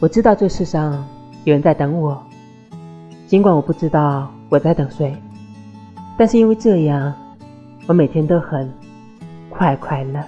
我知道这世上有人在等我。尽管我不知道我在等谁。但是因为这样我每天都很快快乐。